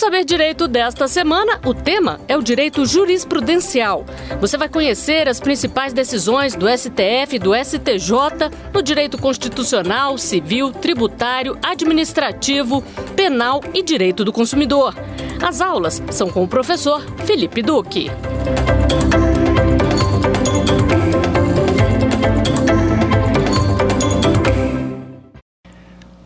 Saber Direito desta semana, o tema é o direito jurisprudencial. Você vai conhecer as principais decisões do STF e do STJ no direito constitucional, civil, tributário, administrativo, penal e direito do consumidor. As aulas são com o professor Felipe Duque.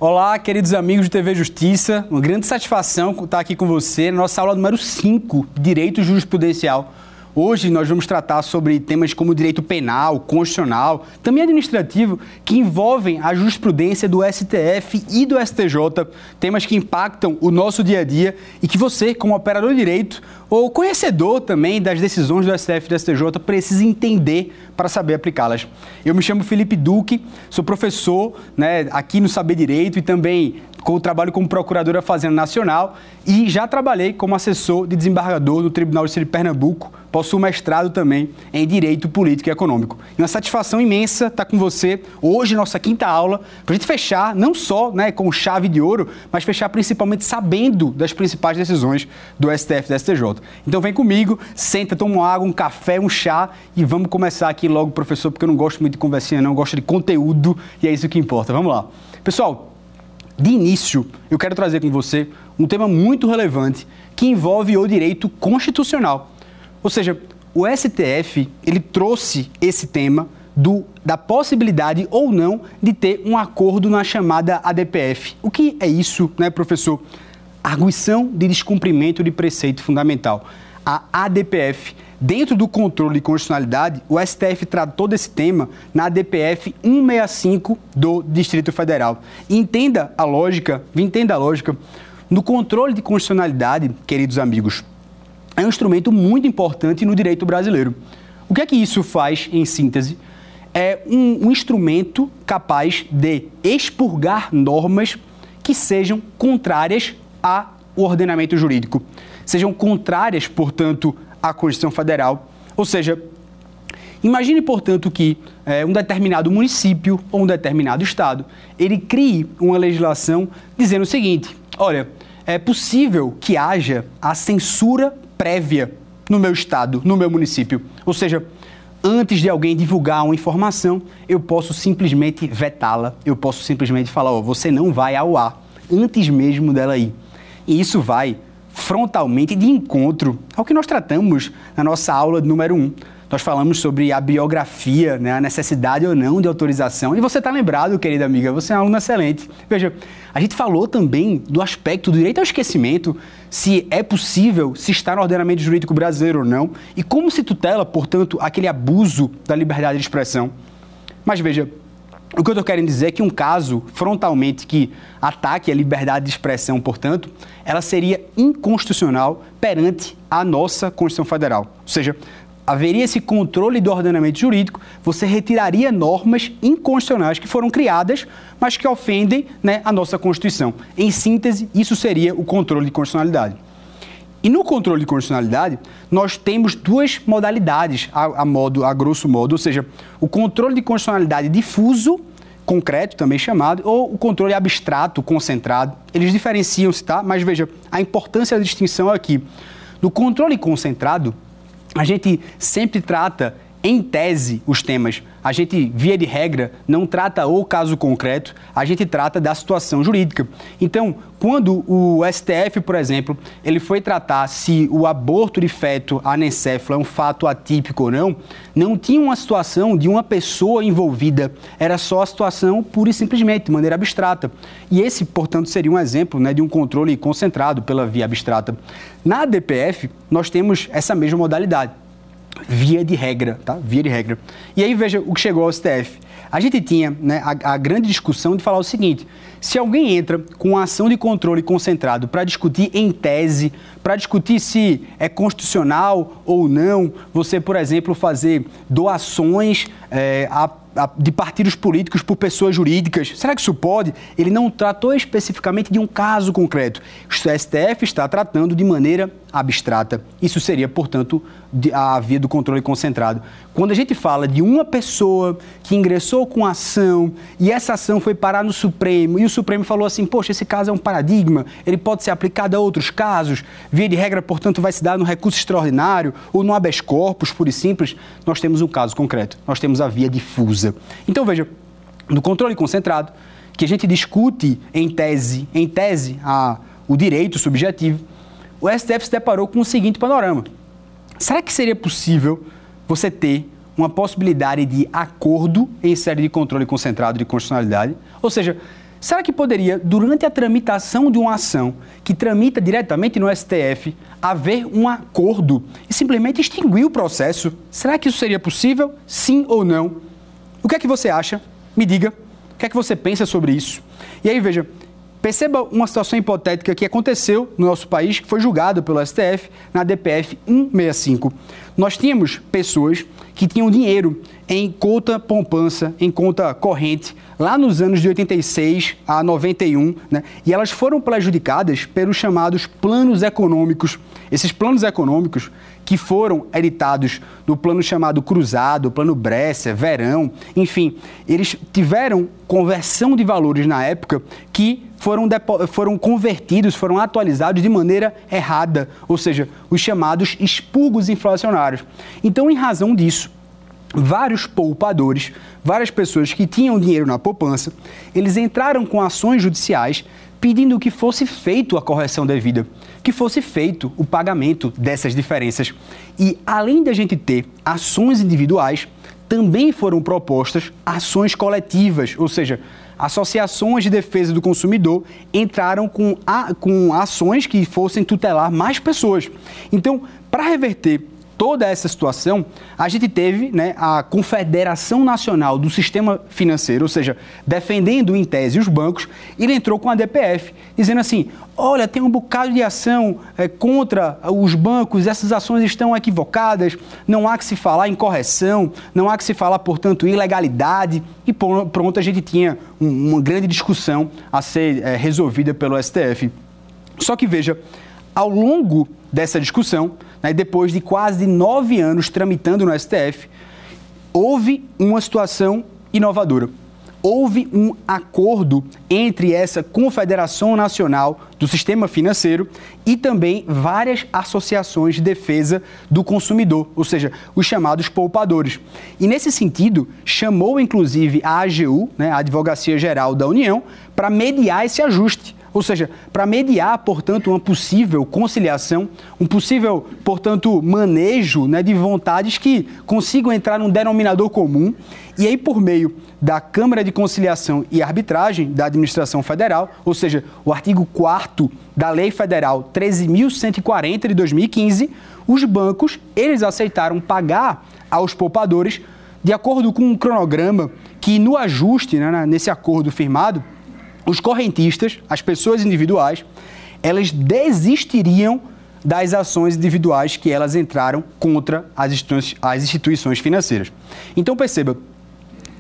Olá, queridos amigos de TV Justiça. Uma grande satisfação estar aqui com você na nossa aula número 5, Direito Jurisprudencial. Hoje nós vamos tratar sobre temas como direito penal, constitucional, também administrativo, que envolvem a jurisprudência do STF e do STJ, temas que impactam o nosso dia a dia e que você, como operador de direito ou conhecedor também das decisões do STF e do STJ, precisa entender para saber aplicá-las. Eu me chamo Felipe Duque, sou professor né, aqui no Saber Direito e também com o trabalho como procurador da Fazenda Nacional e já trabalhei como assessor de desembargador no Tribunal de Justiça de Pernambuco. Possuo mestrado também em Direito Político e Econômico. E uma satisfação imensa estar com você hoje, nossa quinta aula, para a gente fechar não só né, com chave de ouro, mas fechar principalmente sabendo das principais decisões do STF e do STJ. Então vem comigo, senta, toma uma água, um café, um chá e vamos começar aqui logo, professor, porque eu não gosto muito de conversinha, não, eu gosto de conteúdo e é isso que importa. Vamos lá. Pessoal, de início, eu quero trazer com você um tema muito relevante que envolve o direito constitucional. Ou seja, o STF ele trouxe esse tema do, da possibilidade ou não de ter um acordo na chamada ADPF. O que é isso, né, professor? Arguição de descumprimento de preceito fundamental. A ADPF Dentro do controle de constitucionalidade, o STF tratou desse tema na DPF 165 do Distrito Federal. entenda a lógica, entenda a lógica. No controle de constitucionalidade, queridos amigos, é um instrumento muito importante no direito brasileiro. O que é que isso faz, em síntese? É um, um instrumento capaz de expurgar normas que sejam contrárias ao ordenamento jurídico, sejam contrárias, portanto, à Constituição Federal. Ou seja, imagine, portanto, que é, um determinado município ou um determinado estado ele crie uma legislação dizendo o seguinte: olha, é possível que haja a censura prévia no meu estado, no meu município. Ou seja, antes de alguém divulgar uma informação, eu posso simplesmente vetá-la, eu posso simplesmente falar, oh, você não vai ao ar, antes mesmo dela ir. E isso vai frontalmente de encontro ao que nós tratamos na nossa aula número 1. Um. Nós falamos sobre a biografia, né, a necessidade ou não de autorização. E você está lembrado, querida amiga, você é uma aluna excelente. Veja, a gente falou também do aspecto do direito ao esquecimento, se é possível, se está no ordenamento jurídico brasileiro ou não, e como se tutela, portanto, aquele abuso da liberdade de expressão. Mas veja, o que eu estou querendo dizer é que um caso frontalmente que ataque a liberdade de expressão, portanto, ela seria inconstitucional perante a nossa Constituição Federal. Ou seja, haveria esse controle do ordenamento jurídico, você retiraria normas inconstitucionais que foram criadas, mas que ofendem né, a nossa Constituição. Em síntese, isso seria o controle de constitucionalidade. E no controle de constitucionalidade, nós temos duas modalidades, a, a, modo, a grosso modo, ou seja, o controle de constitucionalidade difuso, concreto também chamado, ou o controle abstrato, concentrado. Eles diferenciam-se, tá? Mas veja, a importância da distinção é aqui. No controle concentrado, a gente sempre trata em tese, os temas. A gente, via de regra, não trata o caso concreto, a gente trata da situação jurídica. Então, quando o STF, por exemplo, ele foi tratar se o aborto de feto anencefalo é um fato atípico ou não, não tinha uma situação de uma pessoa envolvida, era só a situação pura e simplesmente, de maneira abstrata. E esse, portanto, seria um exemplo né, de um controle concentrado pela via abstrata. Na DPF, nós temos essa mesma modalidade via de regra, tá? Via de regra. E aí veja o que chegou ao STF. A gente tinha né, a, a, grande discussão de falar o seguinte: se alguém entra com uma ação de controle concentrado para discutir em tese, para discutir se é constitucional ou não, você, por exemplo, fazer doações é, a de partidos políticos por pessoas jurídicas. Será que isso pode? Ele não tratou especificamente de um caso concreto. O STF está tratando de maneira abstrata. Isso seria, portanto, a via do controle concentrado. Quando a gente fala de uma pessoa que ingressou com ação e essa ação foi parar no Supremo e o Supremo falou assim: poxa, esse caso é um paradigma, ele pode ser aplicado a outros casos, via de regra, portanto, vai se dar no recurso extraordinário ou no habeas corpus, puro e simples, nós temos um caso concreto, nós temos a via difusa. Então, veja, no controle concentrado, que a gente discute em tese, em tese, a, o direito subjetivo, o STF se deparou com o seguinte panorama. Será que seria possível você ter uma possibilidade de acordo em série de controle concentrado de constitucionalidade? Ou seja, será que poderia, durante a tramitação de uma ação que tramita diretamente no STF, haver um acordo e simplesmente extinguir o processo? Será que isso seria possível? Sim ou não? O que é que você acha? Me diga. O que é que você pensa sobre isso? E aí, veja, Perceba uma situação hipotética que aconteceu no nosso país, que foi julgado pelo STF na DPF 165. Nós tínhamos pessoas que tinham dinheiro em conta poupança, em conta corrente, lá nos anos de 86 a 91, né? e elas foram prejudicadas pelos chamados planos econômicos. Esses planos econômicos que foram editados no plano chamado Cruzado, plano Brescia, Verão, enfim, eles tiveram conversão de valores na época que foram, foram convertidos, foram atualizados de maneira errada, ou seja, os chamados expurgos inflacionários. Então, em razão disso, vários poupadores, várias pessoas que tinham dinheiro na poupança, eles entraram com ações judiciais pedindo que fosse feito a correção devida, que fosse feito o pagamento dessas diferenças. E além da gente ter ações individuais, também foram propostas ações coletivas, ou seja, associações de defesa do consumidor entraram com, a, com ações que fossem tutelar mais pessoas. Então, para reverter toda essa situação, a gente teve né, a Confederação Nacional do Sistema Financeiro, ou seja, defendendo em tese os bancos, ele entrou com a DPF, dizendo assim: olha, tem um bocado de ação é, contra os bancos, essas ações estão equivocadas, não há que se falar em correção, não há que se falar, portanto, ilegalidade, e pronto, a gente tinha um, uma grande discussão a ser é, resolvida pelo STF. Só que veja, ao longo dessa discussão, né, depois de quase nove anos tramitando no STF, houve uma situação inovadora. Houve um acordo entre essa Confederação Nacional do Sistema Financeiro e também várias associações de defesa do consumidor, ou seja, os chamados poupadores. E nesse sentido, chamou inclusive a AGU, né, a Advocacia Geral da União, para mediar esse ajuste ou seja, para mediar, portanto, uma possível conciliação, um possível, portanto, manejo né, de vontades que consigam entrar num denominador comum. E aí, por meio da Câmara de Conciliação e Arbitragem da Administração Federal, ou seja, o artigo 4 da Lei Federal 13.140 de 2015, os bancos, eles aceitaram pagar aos poupadores de acordo com um cronograma que no ajuste, né, nesse acordo firmado, os correntistas, as pessoas individuais, elas desistiriam das ações individuais que elas entraram contra as instituições, as instituições financeiras. Então perceba,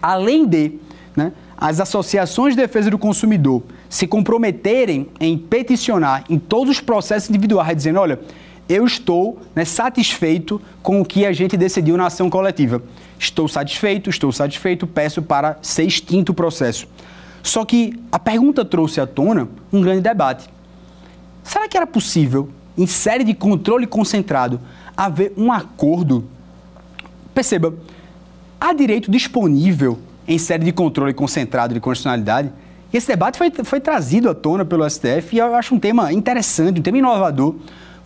além de né, as associações de defesa do consumidor se comprometerem em peticionar em todos os processos individuais, dizendo, olha, eu estou né, satisfeito com o que a gente decidiu na ação coletiva. Estou satisfeito, estou satisfeito, peço para ser extinto o processo. Só que a pergunta trouxe à tona um grande debate. Será que era possível, em série de controle concentrado, haver um acordo? Perceba, há direito disponível em série de controle concentrado de constitucionalidade? E esse debate foi, foi trazido à tona pelo STF e eu acho um tema interessante, um tema inovador,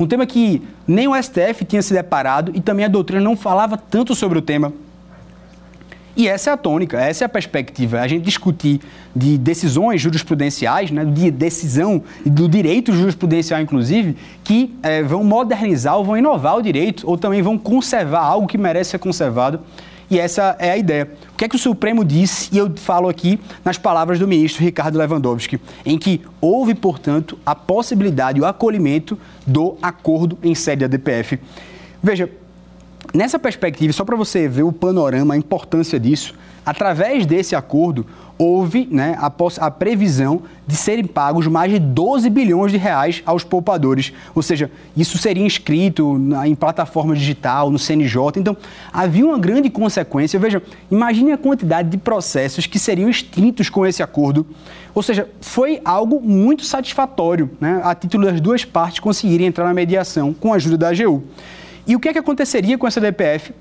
um tema que nem o STF tinha se deparado e também a doutrina não falava tanto sobre o tema. E essa é a tônica, essa é a perspectiva. A gente discutir de decisões jurisprudenciais, né, de decisão do direito jurisprudencial, inclusive, que é, vão modernizar ou vão inovar o direito, ou também vão conservar algo que merece ser conservado. E essa é a ideia. O que é que o Supremo disse, e eu falo aqui nas palavras do ministro Ricardo Lewandowski, em que houve, portanto, a possibilidade, o acolhimento do acordo em sede da DPF. Veja, Nessa perspectiva, só para você ver o panorama, a importância disso, através desse acordo, houve né, a, a, previsão de serem pagos mais de 12 bilhões de reais aos poupadores. Ou seja, isso seria inscrito na, em plataforma digital, no CNJ. Então, havia uma grande consequência. Veja, imagine a quantidade de processos que seriam extintos com esse acordo. Ou seja, foi algo muito satisfatório, né, a título das duas partes conseguirem entrar na mediação com a ajuda da AGU. E o que, é que aconteceria com essa DPF?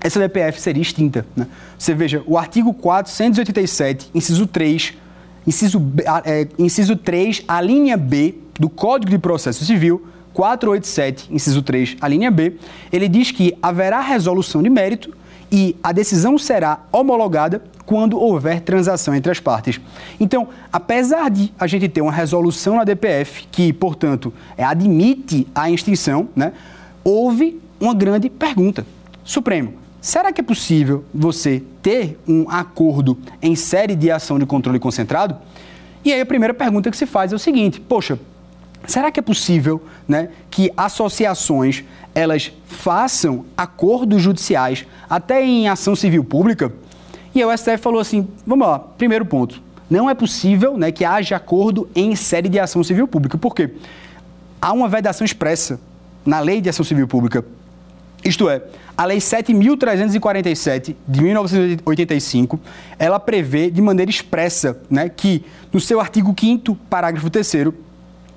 Essa DPF seria extinta. Né? Você veja, o artigo 487, inciso 3, inciso, é, inciso 3, a linha B do Código de Processo Civil, 487, inciso 3, a linha B, ele diz que haverá resolução de mérito e a decisão será homologada quando houver transação entre as partes. Então, apesar de a gente ter uma resolução na DPF que, portanto, é, admite a extinção, né, houve uma grande pergunta. Supremo, será que é possível você ter um acordo em série de ação de controle concentrado? E aí a primeira pergunta que se faz é o seguinte: poxa, será que é possível né, que associações elas façam acordos judiciais até em ação civil pública? E o STF falou assim: vamos lá, primeiro ponto. Não é possível né, que haja acordo em série de ação civil pública. Por quê? Há uma vedação expressa na Lei de Ação Civil Pública. Isto é, a Lei 7.347 de 1985, ela prevê de maneira expressa né, que, no seu artigo 5 parágrafo 3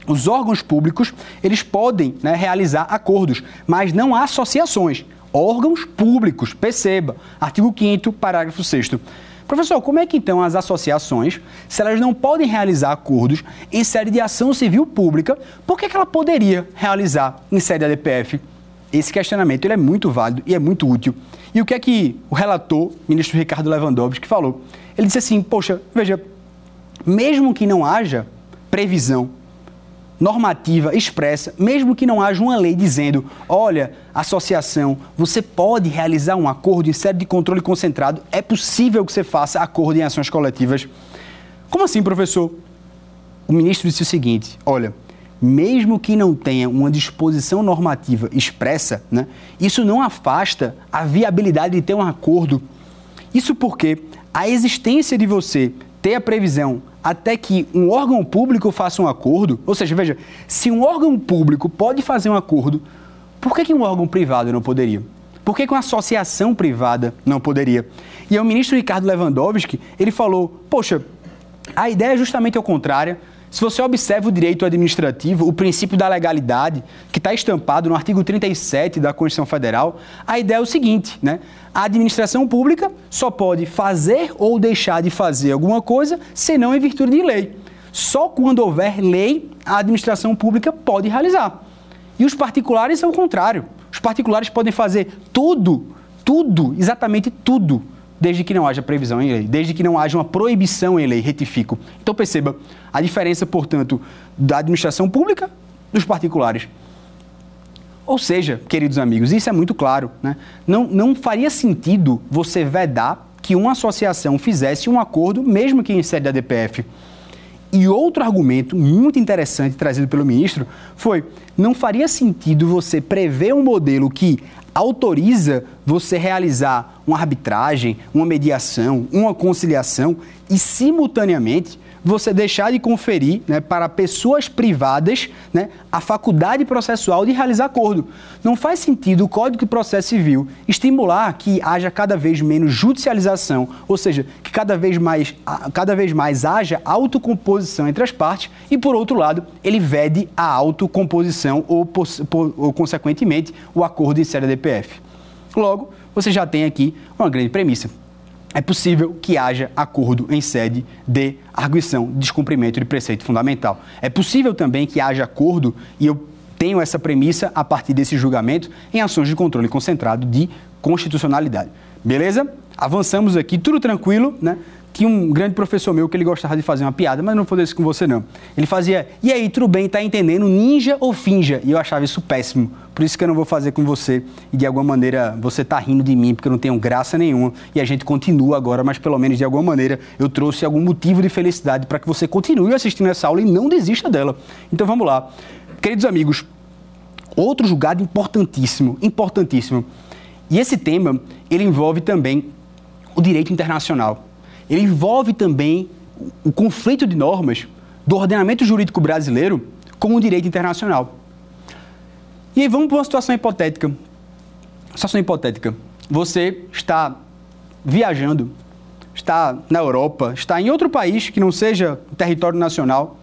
os órgãos públicos eles podem né, realizar acordos, mas não há associações. Órgãos públicos, perceba, artigo 5 parágrafo 6 Professor, como é que então as associações, se elas não podem realizar acordos em série de ação civil pública, por que, que ela poderia realizar em série ADPF? Esse questionamento ele é muito válido e é muito útil. E o que é que o relator, ministro Ricardo Lewandowski, falou? Ele disse assim: poxa, veja, mesmo que não haja previsão normativa expressa, mesmo que não haja uma lei dizendo, olha, associação, você pode realizar um acordo em sede de controle concentrado, é possível que você faça acordo em ações coletivas. Como assim, professor? O ministro disse o seguinte, olha, mesmo que não tenha uma disposição normativa expressa, né, isso não afasta a viabilidade de ter um acordo. Isso porque a existência de você ter a previsão até que um órgão público faça um acordo, ou seja, veja, se um órgão público pode fazer um acordo, por que, que um órgão privado não poderia? Por que, que uma associação privada não poderia? E o ministro Ricardo Lewandowski, ele falou, poxa, a ideia é justamente ao contrário. Se você observa o direito administrativo, o princípio da legalidade, que está estampado no artigo 37 da Constituição Federal, a ideia é o seguinte, né? A administração pública só pode fazer ou deixar de fazer alguma coisa, senão em virtude de lei. Só quando houver lei, a administração pública pode realizar. E os particulares é o contrário. Os particulares podem fazer tudo, tudo, exatamente tudo, desde que não haja previsão em lei, desde que não haja uma proibição em lei, retifico. Então perceba a diferença, portanto, da administração pública dos particulares. Ou seja, queridos amigos, isso é muito claro. Né? Não, não faria sentido você vedar que uma associação fizesse um acordo, mesmo que em sede da DPF. E outro argumento muito interessante trazido pelo ministro foi: não faria sentido você prever um modelo que autoriza você realizar uma arbitragem, uma mediação, uma conciliação e, simultaneamente, você deixar de conferir né, para pessoas privadas né, a faculdade processual de realizar acordo. Não faz sentido o Código de Processo Civil estimular que haja cada vez menos judicialização, ou seja, que cada vez mais, cada vez mais haja autocomposição entre as partes e, por outro lado, ele vede a autocomposição ou, ou consequentemente, o acordo em série DPF. Logo, você já tem aqui uma grande premissa é possível que haja acordo em sede de arguição de descumprimento de preceito fundamental. É possível também que haja acordo, e eu tenho essa premissa a partir desse julgamento, em ações de controle concentrado de constitucionalidade. Beleza? Avançamos aqui, tudo tranquilo, né? Tinha um grande professor meu que ele gostava de fazer uma piada, mas não vou fazer isso com você não. Ele fazia, e aí, tudo bem, tá entendendo? Ninja ou finja? E eu achava isso péssimo. Por isso que eu não vou fazer com você. E de alguma maneira você tá rindo de mim, porque eu não tenho graça nenhuma. E a gente continua agora, mas pelo menos de alguma maneira eu trouxe algum motivo de felicidade para que você continue assistindo essa aula e não desista dela. Então vamos lá. Queridos amigos, outro julgado importantíssimo, importantíssimo E esse tema, ele envolve também o direito internacional. Ele envolve também o conflito de normas do ordenamento jurídico brasileiro com o direito internacional. E aí vamos para uma situação hipotética. Situação hipotética. Você está viajando, está na Europa, está em outro país que não seja território nacional.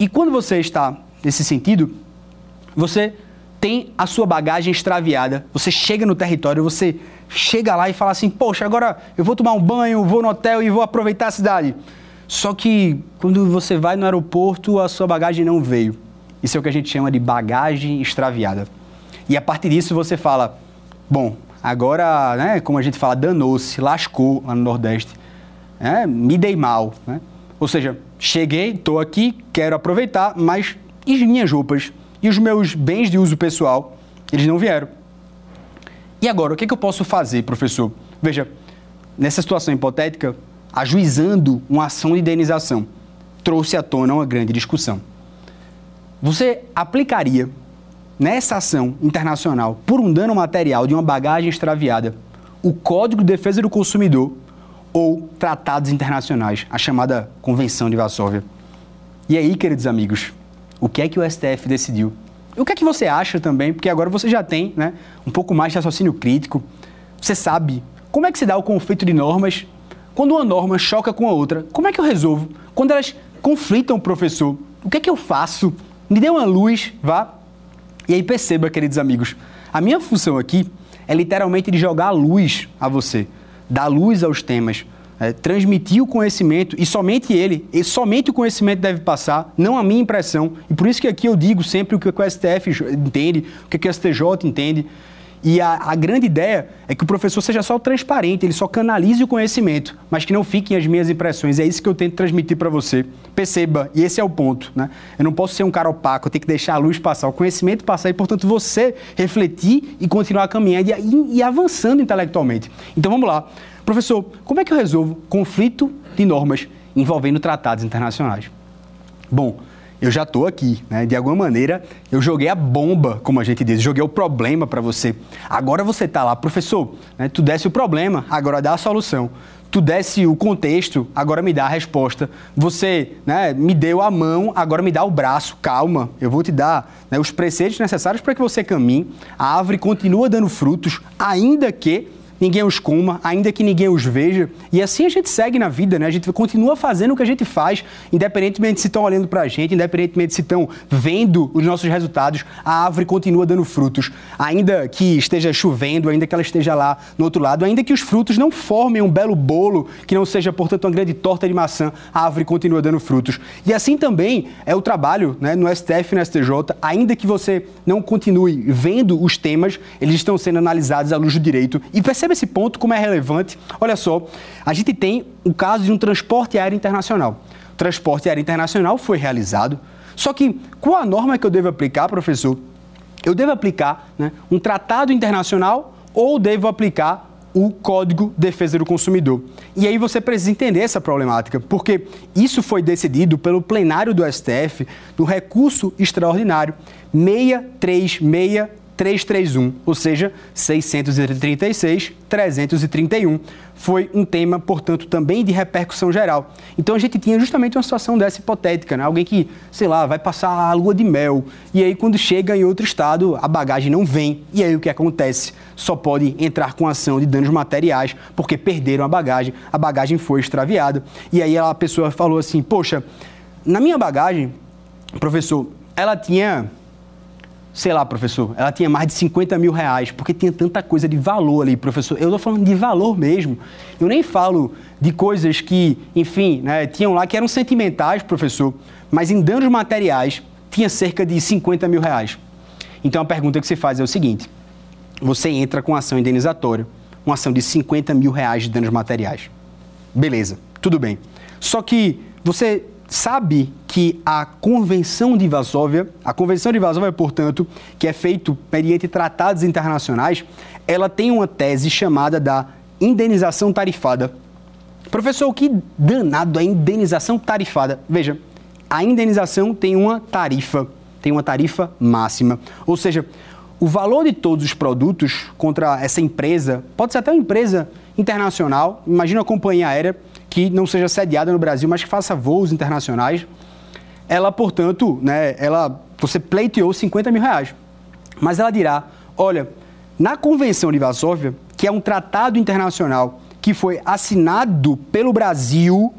E quando você está nesse sentido, você tem a sua bagagem extraviada. Você chega no território, você chega lá e fala assim: Poxa, agora eu vou tomar um banho, vou no hotel e vou aproveitar a cidade. Só que quando você vai no aeroporto, a sua bagagem não veio. Isso é o que a gente chama de bagagem extraviada. E a partir disso você fala: Bom, agora, né, como a gente fala, danou-se, lascou lá no Nordeste. É, me dei mal. Né? Ou seja, cheguei, estou aqui, quero aproveitar, mas e as minhas roupas? E os meus bens de uso pessoal? Eles não vieram. E agora, o que, é que eu posso fazer, professor? Veja, nessa situação hipotética, ajuizando uma ação de indenização, trouxe à tona uma grande discussão. Você aplicaria nessa ação internacional por um dano material de uma bagagem extraviada o Código de Defesa do Consumidor ou tratados internacionais, a chamada Convenção de Varsóvia. E aí, queridos amigos, o que é que o STF decidiu? O que é que você acha também? Porque agora você já tem né, um pouco mais de raciocínio crítico. Você sabe como é que se dá o conflito de normas quando uma norma choca com a outra. Como é que eu resolvo? Quando elas conflitam, professor, o que é que eu faço? Me dê uma luz, vá. E aí perceba, queridos amigos, a minha função aqui é literalmente de jogar luz a você, dar luz aos temas, é, transmitir o conhecimento e somente ele, e somente o conhecimento deve passar, não a minha impressão. E por isso que aqui eu digo sempre o que o STF entende, o que o STJ entende. E a, a, grande ideia é que o professor seja só transparente, ele só canalize o conhecimento, mas que não fiquem as minhas impressões. É isso que eu tento transmitir para você. Perceba, e esse é o ponto. Né? Eu não posso ser um cara opaco, eu tenho que deixar a luz passar, o conhecimento passar e, portanto, você refletir e continuar caminhando e, e, e avançando intelectualmente. Então vamos lá. Professor, como é que eu resolvo conflito de normas envolvendo tratados internacionais? Bom, eu já estou aqui, né? De alguma maneira, eu joguei a bomba, como a gente diz, joguei o problema para você. Agora você está lá, professor, né? tu desse o problema, agora dá a solução. Tu desse o contexto, agora me dá a resposta. Você né, me deu a mão, agora me dá o braço. Calma, eu vou te dar né, os preceitos necessários para que você caminhe. A árvore continua dando frutos, ainda que ninguém os coma, ainda que ninguém os veja. E assim a gente segue na vida, né? A gente continua fazendo o que a gente faz, independentemente se estão olhando para a gente, independentemente se estão vendo os nossos resultados, a árvore continua dando frutos. Ainda que esteja chovendo, ainda que ela esteja lá no outro lado, ainda que os frutos não formem um belo bolo, que não seja, portanto, uma grande torta de maçã, a árvore continua dando frutos. E assim também é o trabalho né, no STF e no STJ, ainda que você não continue vendo os temas, eles estão sendo analisados à luz do direito. E percebe Perceba esse ponto, como é relevante. Olha só, a gente tem o caso de um transporte aéreo internacional. O transporte aéreo internacional foi realizado, só que qual a norma que eu devo aplicar, professor? Eu devo aplicar né, um tratado internacional ou devo aplicar o Código de Defesa do Consumidor. E aí você precisa entender essa problemática, porque isso foi decidido pelo plenário do STF no recurso extraordinário 636 331, ou seja, 636, 331. Foi um tema, portanto, também de repercussão geral. Então a gente tinha justamente uma situação dessa hipotética, né? Alguém que, sei lá, vai passar a lua de mel e aí quando chega em outro estado, a bagagem não vem. E aí o que acontece? Só pode entrar com ação de danos materiais porque perderam a bagagem, a bagagem foi extraviada. E aí a pessoa falou assim: "Poxa, na minha bagagem, professor, ela tinha sei lá, professor, ela tinha mais de 50 mil reais, porque tinha tanta coisa de valor ali, professor. Eu estou falando de valor mesmo. Eu nem falo de coisas que, enfim, né, tinham lá que eram sentimentais, professor, mas em danos materiais tinha cerca de 50 mil reais. Então a pergunta que você faz é o seguinte: você entra com ação indenizatória, uma ação de 50 mil reais de danos materiais. Beleza, tudo bem. Só que você sabe que a Convenção de Varsóvia, a Convenção de Varsóvia, portanto, que é feito mediante tratados internacionais, ela tem uma tese chamada da indenização tarifada. Professor, que danado é indenização tarifada? Veja, a indenização tem uma tarifa, tem uma tarifa máxima. Ou seja, o valor de todos os produtos contra essa empresa, pode ser até uma empresa internacional, imagina uma companhia aérea que não seja sediada no Brasil, mas que faça voos internacionais, ela, portanto, né, ela, você pleiteou 50 mil reais. Mas ela dirá, olha, na Convenção de Varsóvia, que é um tratado internacional que foi assinado pelo Brasil,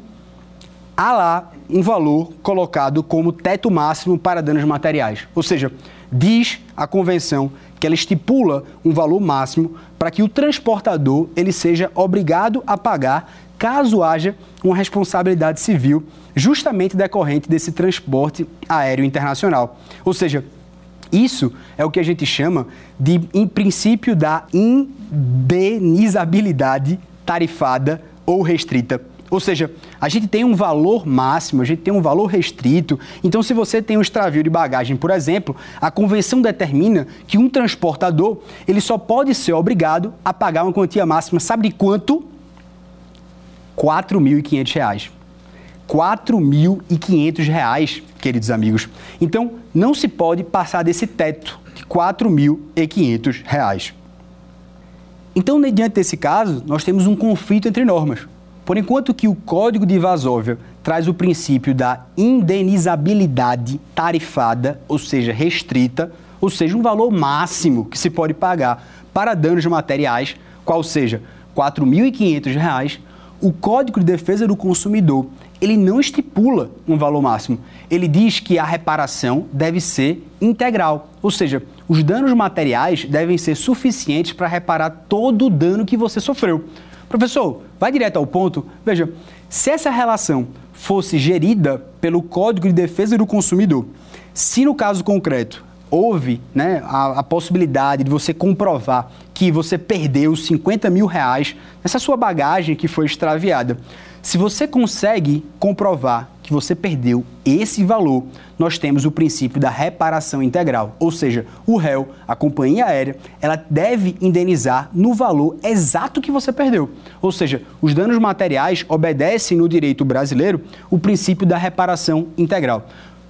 há lá um valor colocado como teto máximo para danos materiais. Ou seja, diz a convenção que ela estipula um valor máximo para que o transportador ele seja obrigado a pagar caso haja uma responsabilidade civil justamente decorrente desse transporte aéreo internacional. Ou seja, isso é o que a gente chama de em princípio da indenizabilidade tarifada ou restrita. Ou seja, a gente tem um valor máximo, a gente tem um valor restrito. Então, se você tem um extravio de bagagem, por exemplo, a convenção determina que um transportador ele só pode ser obrigado a pagar uma quantia máxima, sabe de quanto? R$ 4.500. R$ 4.500, queridos amigos. Então, não se pode passar desse teto de R$ 4.500. Então, diante desse caso, nós temos um conflito entre normas. Por enquanto que o Código de Varsóvia traz o princípio da indenizabilidade tarifada, ou seja, restrita, ou seja, um valor máximo que se pode pagar para danos materiais, qual seja R$ 4.500, o Código de Defesa do Consumidor ele não estipula um valor máximo. Ele diz que a reparação deve ser integral, ou seja, os danos materiais devem ser suficientes para reparar todo o dano que você sofreu. Professor, vai direto ao ponto. Veja, se essa relação fosse gerida pelo Código de Defesa do Consumidor, se no caso concreto houve né, a, a, possibilidade de você comprovar que você perdeu 50 mil reais nessa sua bagagem que foi extraviada, se você consegue comprovar que você perdeu esse valor, nós temos o princípio da reparação integral, ou seja, o réu, a companhia aérea, ela deve indenizar no valor exato que você perdeu. Ou seja, os danos materiais obedecem no direito brasileiro o princípio da reparação integral.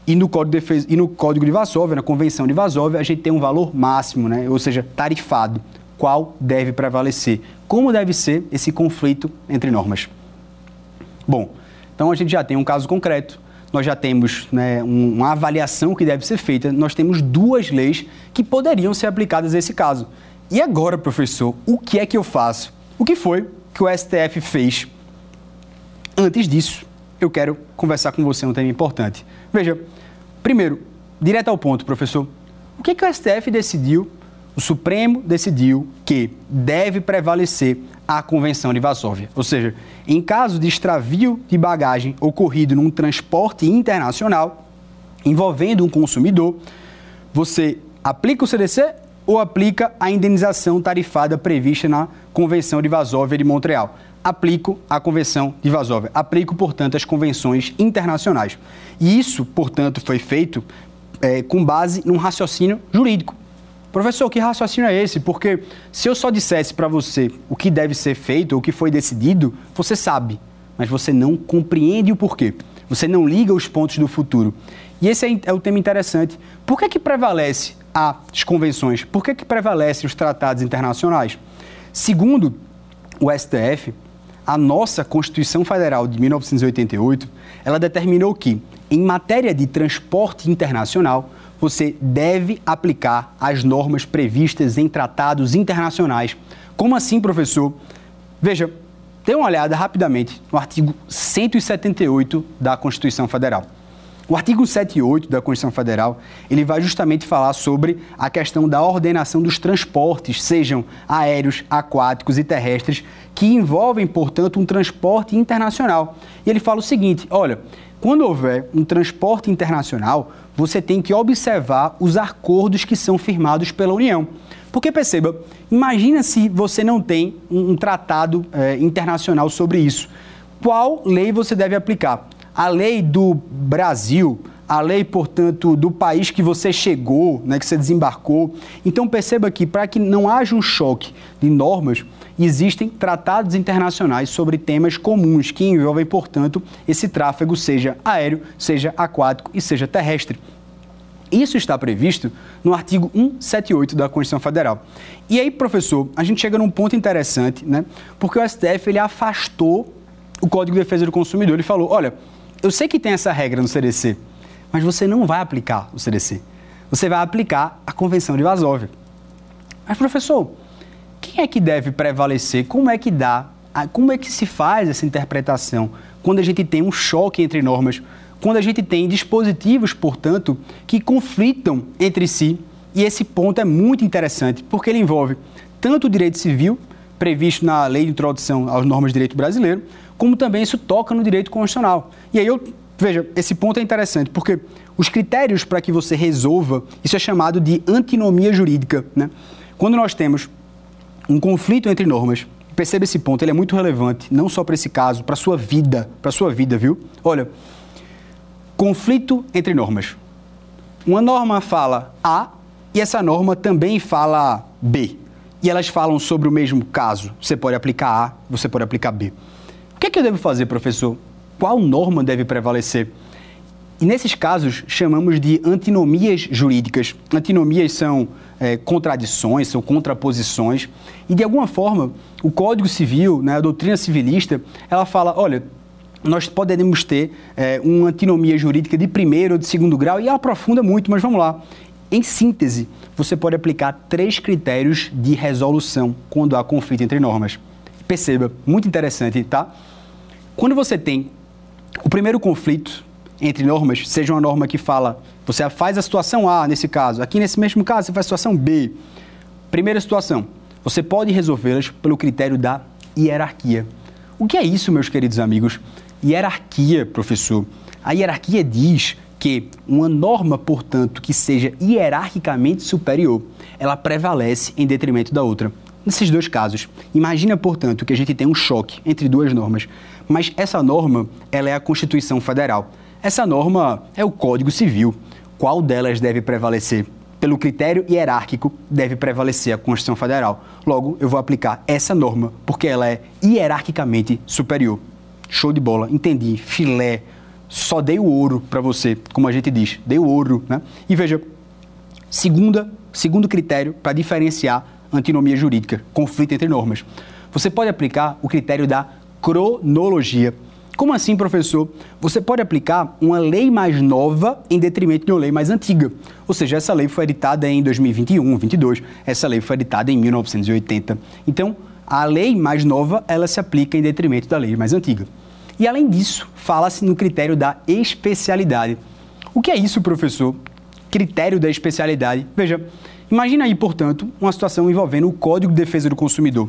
E no Código de, Defesa, e no Código de Varsóvia, na Convenção de Varsóvia, a gente tem um valor máximo, né? ou seja, tarifado. Qual deve prevalecer? Como deve ser esse conflito entre normas? Bom, então a gente já tem um caso concreto, nós já temos né, uma avaliação que deve ser feita, nós temos duas leis que poderiam ser aplicadas a esse caso. E agora, professor, o que é que eu faço? O que foi que o STF fez? Antes disso, eu quero conversar com você um tema importante. Veja, primeiro, direto ao ponto, professor. O que, que o STF decidiu? O Supremo decidiu que deve prevalecer a Convenção de Varsóvia. Ou seja, em caso de extravio de bagagem ocorrido num transporte internacional envolvendo um consumidor, você aplica o CDC ou aplica a indenização tarifada prevista na Convenção de Varsóvia de Montreal. Aplico a Convenção de Varsóvia. Aplico, portanto, as convenções internacionais. E isso, portanto, foi feito é, com base num raciocínio jurídico. Professor, que raciocínio é esse? Porque se eu só dissesse para você o que deve ser feito, o que foi decidido, você sabe, mas você não compreende o porquê. Você não liga os pontos do futuro. E esse é, é o tema interessante. Por que, que prevalece as convenções? Por que, que prevalecem os tratados internacionais? Segundo o STF, a nossa Constituição Federal de 1988, ela determinou que, em matéria de transporte internacional, você deve aplicar as normas previstas em tratados internacionais. Como assim, professor? Veja, dê uma olhada rapidamente no artigo 178 da Constituição Federal. O artigo 78 da Constituição Federal, ele vai justamente falar sobre a questão da ordenação dos transportes, sejam aéreos, aquáticos e terrestres, que envolvem, portanto, um transporte internacional. E ele fala o seguinte: olha, quando houver um transporte internacional, você tem que observar os acordos que são firmados pela União. Porque perceba, imagina se você não tem um, um tratado é, internacional sobre isso. Qual lei você deve aplicar? A lei do Brasil, a lei, portanto, do país que você chegou, né, que você desembarcou. Então perceba que para que não haja um choque de normas, existem tratados internacionais sobre temas comuns que envolvem, portanto, esse tráfego, seja aéreo, seja aquático e seja terrestre. Isso está previsto no artigo 178 da Constituição Federal. E aí, professor, a gente chega num ponto interessante, né? Porque o STF ele afastou o Código de Defesa do Consumidor. Ele falou: olha, eu sei que tem essa regra no CDC, mas você não vai aplicar o CDC. Você vai aplicar a Convenção de Varsóvia. Mas, professor, quem é que deve prevalecer? Como é que dá? Como é que se faz essa interpretação quando a gente tem um choque entre normas? quando a gente tem dispositivos, portanto, que conflitam entre si. E esse ponto é muito interessante, porque ele envolve tanto o direito civil, previsto na lei de introdução às normas de direito brasileiro, como também isso toca no direito constitucional. E aí eu, veja, esse ponto é interessante, porque os critérios para que você resolva, isso é chamado de antinomia jurídica. Né? Quando nós temos um conflito entre normas, perceba esse ponto, ele é muito relevante, não só para esse caso, para sua vida, para sua vida, viu? Olha, conflito entre normas. Uma norma fala A e essa norma também fala B. E elas falam sobre o mesmo caso. Você pode aplicar A, você pode aplicar B. O que, é que eu devo fazer, professor? Qual norma deve prevalecer? E nesses casos, chamamos de antinomias jurídicas. Antinomias são é, contradições, são contraposições. E, de alguma forma, o Código Civil, né, a doutrina civilista, ela fala, olha, nós poderemos ter é, uma antinomia jurídica de primeiro ou de segundo grau e aprofunda muito, mas vamos lá. Em síntese, você pode aplicar três critérios de resolução quando há conflito entre normas. Perceba, muito interessante, tá? Quando você tem o primeiro conflito entre normas, seja uma norma que fala, você faz a situação A nesse caso, aqui nesse mesmo caso você faz a situação B. Primeira situação, você pode resolvê-las pelo critério da hierarquia. O que é isso, meus queridos amigos? Hierarquia, professor. A hierarquia diz que uma norma, portanto, que seja hierarquicamente superior, ela prevalece em detrimento da outra. Nesses dois casos, imagina, portanto, que a gente tem um choque entre duas normas, mas essa norma, ela é a Constituição Federal. Essa norma é o Código Civil. Qual delas deve prevalecer? Pelo critério hierárquico, deve prevalecer a Constituição Federal. Logo, eu vou aplicar essa norma, porque ela é hierarquicamente superior. Show de bola, entendi, filé. Só dei o ouro para você, como a gente diz, dei o ouro, né? E veja, segunda, segundo critério para diferenciar antinomia jurídica, conflito entre normas. Você pode aplicar o critério da cronologia. Como assim, professor? Você pode aplicar uma lei mais nova em detrimento de uma lei mais antiga. Ou seja, essa lei foi editada em 2021, 22, essa lei foi editada em 1980. Então, a lei mais nova, ela se aplica em detrimento da lei mais antiga. E além disso, fala-se no critério da especialidade. O que é isso, professor? Critério da especialidade. Veja, imagina aí, portanto, uma situação envolvendo o Código de Defesa do Consumidor.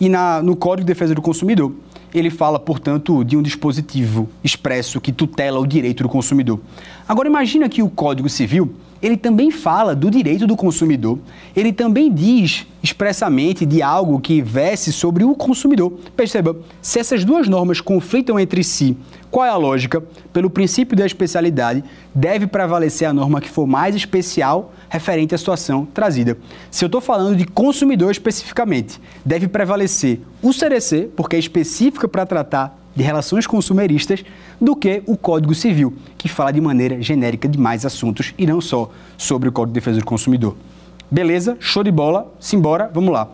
E na, no Código de Defesa do Consumidor, ele fala, portanto, de um dispositivo expresso que tutela o direito do consumidor. Agora imagina que o Código Civil ele também fala do direito do consumidor. Ele também diz expressamente de algo que verse sobre o consumidor. Perceba, se essas duas normas conflitam entre si, qual é a lógica? Pelo princípio da especialidade, deve prevalecer a norma que for mais especial referente à situação trazida. Se eu estou falando de consumidor especificamente, deve prevalecer o CDC, porque é específica para tratar de relações consumeristas do que o Código Civil, que fala de maneira genérica de mais assuntos e não só sobre o Código de Defesa do Consumidor. Beleza? Show de bola. Simbora, vamos lá.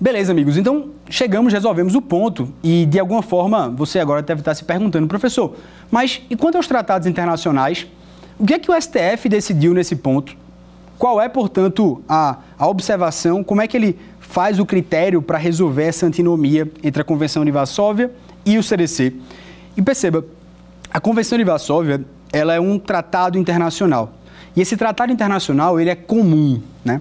Beleza, amigos. Então, chegamos, resolvemos o ponto e, de alguma forma, você agora deve estar se perguntando, professor, mas e quanto aos tratados internacionais? O que é que o STF decidiu nesse ponto? Qual é, portanto, a, a observação? Como é que ele faz o critério para resolver essa antinomia entre a Convenção de Varsóvia e o CDC. E perceba, a Convenção de Varsóvia ela é um tratado internacional. E esse tratado internacional ele é comum. Né?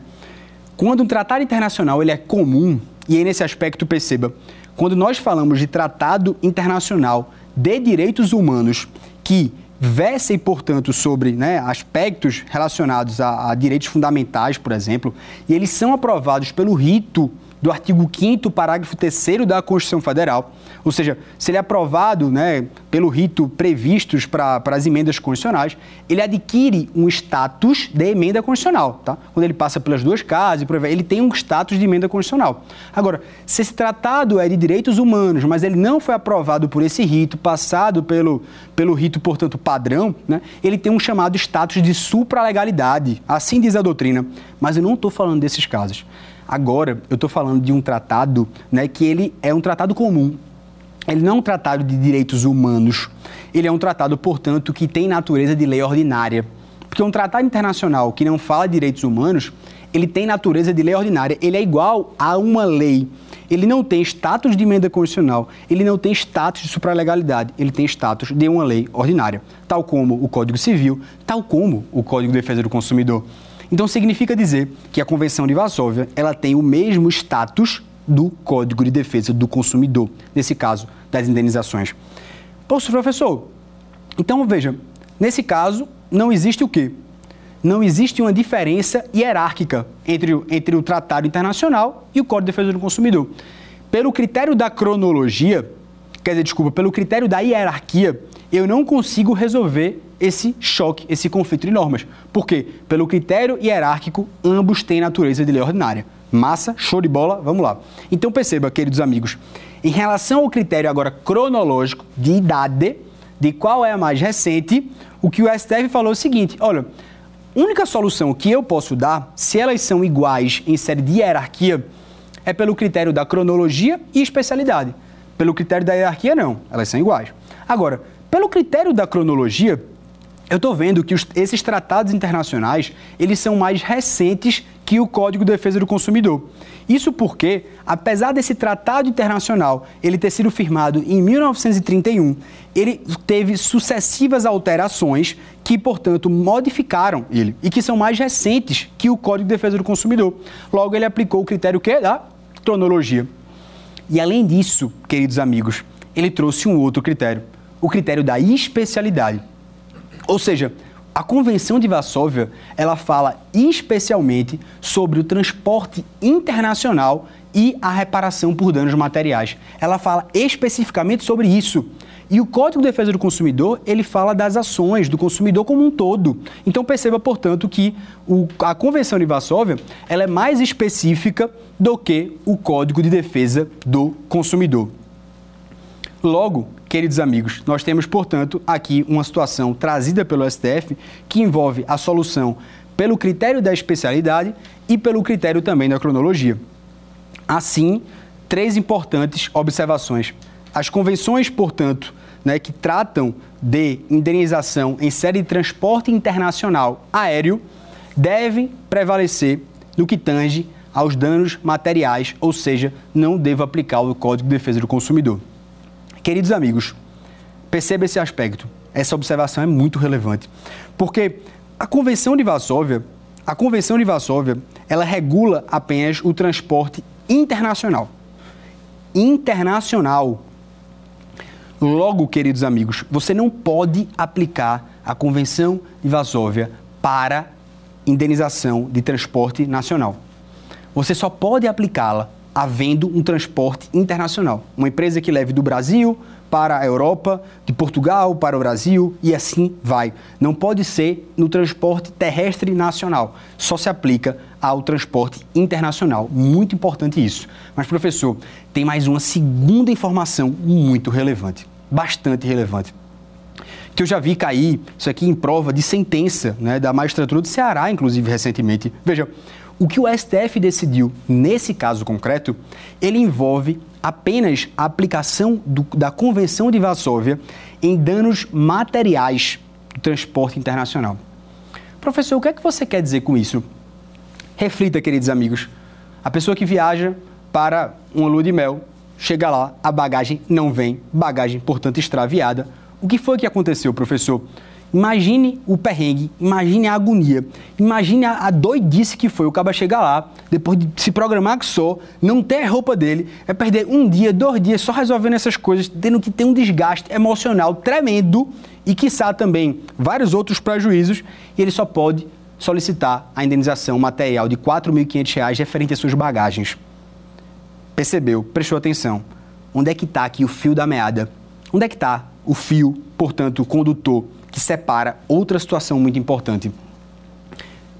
Quando um tratado internacional ele é comum, e aí nesse aspecto perceba, quando nós falamos de tratado internacional de direitos humanos que versem, portanto, sobre né, aspectos relacionados a, a, direitos fundamentais, por exemplo, e eles são aprovados pelo rito do artigo 5 parágrafo 3 da Constituição Federal, ou seja, se ele é aprovado né, pelo rito previstos para as emendas constitucionais, ele adquire um status de emenda constitucional. Tá? Quando ele passa pelas duas casas, ele tem um status de emenda constitucional. Agora, se esse tratado é de direitos humanos, mas ele não foi aprovado por esse rito, passado pelo, pelo rito, portanto, padrão, né, ele tem um chamado status de supralegalidade. Assim diz a doutrina. Mas eu não estou falando desses casos. Agora, eu estou falando de um tratado né, que ele é um tratado comum. Ele não é um tratado de direitos humanos. Ele é um tratado, portanto, que tem natureza de lei ordinária. Porque um tratado internacional que não fala de direitos humanos, ele tem natureza de lei ordinária. Ele é igual a uma lei. Ele não tem status de emenda constitucional, ele não tem status de supralegalidade, ele tem status de uma lei ordinária, tal como o Código Civil, tal como o Código de Defesa do Consumidor. Então significa dizer que a Convenção de Varsóvia ela tem o mesmo status do Código de Defesa do Consumidor, nesse caso das indenizações. Poxa, professor, então veja, nesse caso não existe o quê? Não existe uma diferença hierárquica entre, entre o Tratado Internacional e o Código de Defesa do Consumidor. Pelo critério da cronologia, quer dizer, desculpa, pelo critério da hierarquia, eu não consigo resolver esse choque, esse conflito de normas. Por quê? Pelo critério hierárquico, ambos têm natureza de lei ordinária. Massa, show de bola, vamos lá. Então perceba, queridos amigos, em relação ao critério agora cronológico de idade, de qual é a mais recente, o que o STF falou é o seguinte: olha, única solução que eu posso dar, se elas são iguais em série de hierarquia, é pelo critério da cronologia e especialidade. Pelo critério da hierarquia, não, elas são iguais. Agora, pelo critério da cronologia, eu estou vendo que os, esses tratados internacionais eles são mais recentes que o Código de Defesa do Consumidor. Isso porque, apesar desse tratado internacional ele ter sido firmado em 1931, ele teve sucessivas alterações que, portanto, modificaram ele e que são mais recentes que o Código de Defesa do Consumidor. Logo, ele aplicou o critério que da cronologia. E além disso, queridos amigos, ele trouxe um outro critério, o critério da especialidade. Ou seja, a Convenção de Varsóvia, ela fala especialmente sobre o transporte internacional e a reparação por danos materiais. Ela fala especificamente sobre isso. E o Código de Defesa do Consumidor, ele fala das ações do consumidor como um todo. Então perceba, portanto, que o, a Convenção de Varsóvia, ela é mais específica do que o Código de Defesa do Consumidor. Logo, queridos amigos, nós temos, portanto, aqui uma situação trazida pelo STF que envolve a solução pelo critério da especialidade e pelo critério também da cronologia. Assim, três importantes observações. As convenções, portanto, né, que tratam de indenização em série de transporte internacional aéreo devem prevalecer no que tange aos danos materiais, ou seja, não deva aplicar o Código de Defesa do Consumidor. Queridos amigos, perceba esse aspecto. Essa observação é muito relevante, porque a Convenção de Varsóvia, a Convenção de Varsóvia, ela regula apenas o transporte internacional. Internacional. Logo, queridos amigos, você não pode aplicar a Convenção de Varsóvia para indenização de transporte nacional. Você só pode aplicá-la havendo um transporte internacional. Uma empresa que leve do Brasil para a Europa, de Portugal para o Brasil e assim vai. Não pode ser no transporte terrestre nacional, só se aplica ao transporte internacional. Muito importante isso. Mas, professor, tem mais uma segunda informação muito relevante, bastante relevante. Que eu já vi cair isso aqui em prova de sentença né, da magistratura do Ceará, inclusive recentemente. Veja, o que o STF decidiu nesse caso concreto, ele envolve apenas a aplicação do, da Convenção de Varsóvia em danos materiais do transporte internacional. Professor, o que é que você quer dizer com isso? Reflita, queridos amigos. A pessoa que viaja para uma lua de mel, chega lá, a bagagem não vem, bagagem, portanto, extraviada. O que foi que aconteceu, professor? Imagine o perrengue, imagine a agonia, imagine a, doidice que foi o cara chegar lá, depois de se programar que só, não ter a roupa dele, é perder um dia, dois dias só resolvendo essas coisas, tendo que ter um desgaste emocional tremendo e, quiçá, também vários outros prejuízos, e ele só pode solicitar a indenização material de R$ 4.500 referente às suas bagagens. percebeu, prestou atenção. Onde é que está aqui o fio da meada? Onde é que está o fio, portanto, o condutor que separa outra situação muito importante?